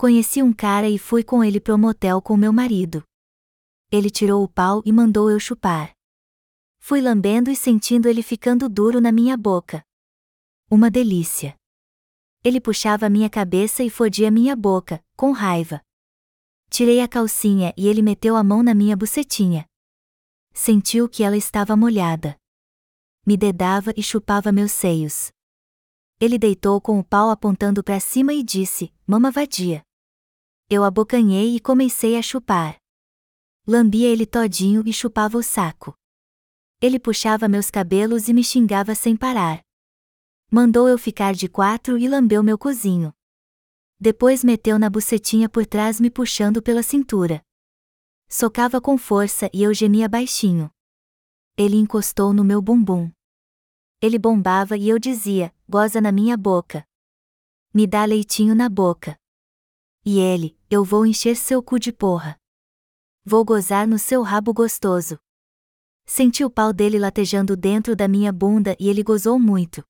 Conheci um cara e fui com ele pro motel com meu marido. Ele tirou o pau e mandou eu chupar. Fui lambendo e sentindo ele ficando duro na minha boca. Uma delícia. Ele puxava minha cabeça e fodia minha boca, com raiva. Tirei a calcinha e ele meteu a mão na minha bucetinha. Sentiu que ela estava molhada. Me dedava e chupava meus seios. Ele deitou com o pau apontando para cima e disse: Mama vadia. Eu abocanhei e comecei a chupar. Lambia ele todinho e chupava o saco. Ele puxava meus cabelos e me xingava sem parar. Mandou eu ficar de quatro e lambeu meu cozinho. Depois meteu na bucetinha por trás me puxando pela cintura. Socava com força e eu gemia baixinho. Ele encostou no meu bumbum. Ele bombava e eu dizia: goza na minha boca. Me dá leitinho na boca. E ele: eu vou encher seu cu de porra. Vou gozar no seu rabo gostoso. Senti o pau dele latejando dentro da minha bunda e ele gozou muito.